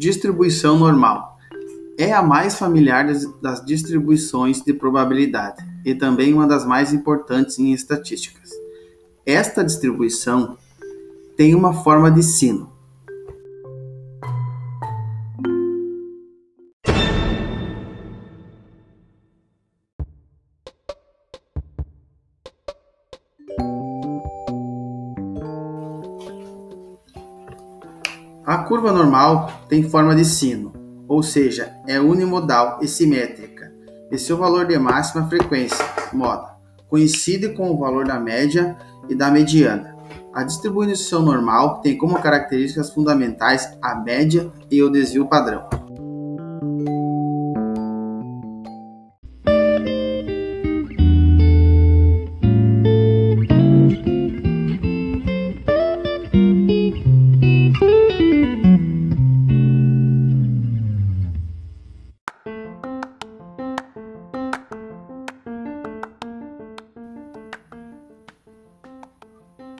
Distribuição normal é a mais familiar das distribuições de probabilidade e também uma das mais importantes em estatísticas. Esta distribuição tem uma forma de sino. A curva normal tem forma de sino, ou seja, é unimodal e simétrica, e seu valor de máxima frequência, moda, coincide com o valor da média e da mediana. A distribuição normal tem como características fundamentais a média e o desvio padrão.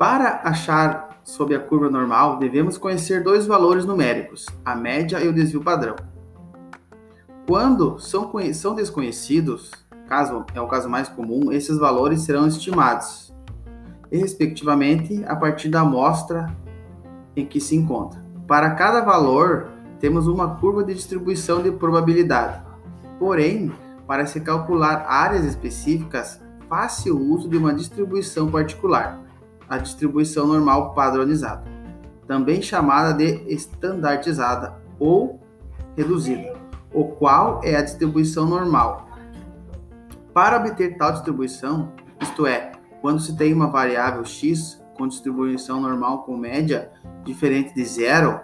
Para achar sobre a curva normal, devemos conhecer dois valores numéricos, a média e o desvio padrão. Quando são, são desconhecidos, caso é o caso mais comum, esses valores serão estimados, respectivamente, a partir da amostra em que se encontra. Para cada valor, temos uma curva de distribuição de probabilidade. Porém, para se calcular áreas específicas, faça o uso de uma distribuição particular a distribuição normal padronizada, também chamada de estandardizada ou reduzida, o qual é a distribuição normal. Para obter tal distribuição, isto é, quando se tem uma variável x com distribuição normal com média diferente de zero,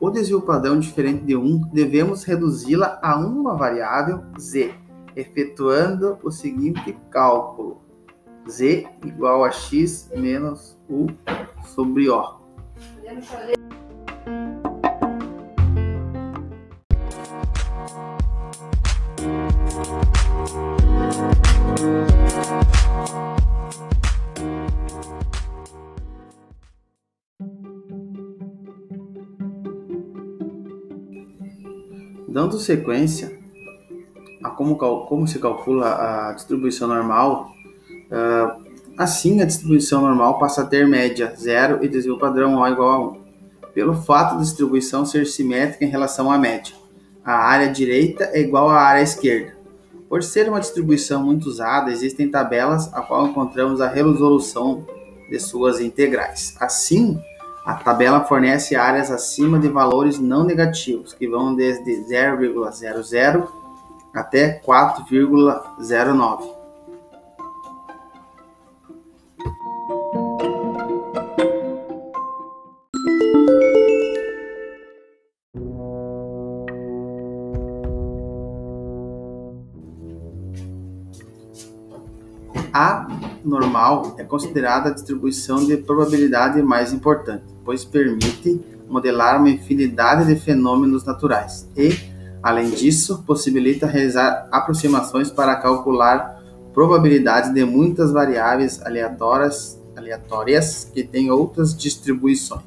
ou desvio padrão diferente de 1, devemos reduzi-la a uma variável z, efetuando o seguinte cálculo z igual a x menos u sobre o. Dando sequência a como, como se calcula a distribuição normal assim, a distribuição normal passa a ter média zero e desvio padrão O igual a 1, pelo fato da distribuição ser simétrica em relação à média. A área direita é igual à área esquerda. Por ser uma distribuição muito usada, existem tabelas a qual encontramos a resolução de suas integrais. Assim, a tabela fornece áreas acima de valores não negativos, que vão desde 0,00 até 4,09. A normal é considerada a distribuição de probabilidade mais importante, pois permite modelar uma infinidade de fenômenos naturais e, além disso, possibilita realizar aproximações para calcular probabilidades de muitas variáveis aleatórias, aleatórias que têm outras distribuições.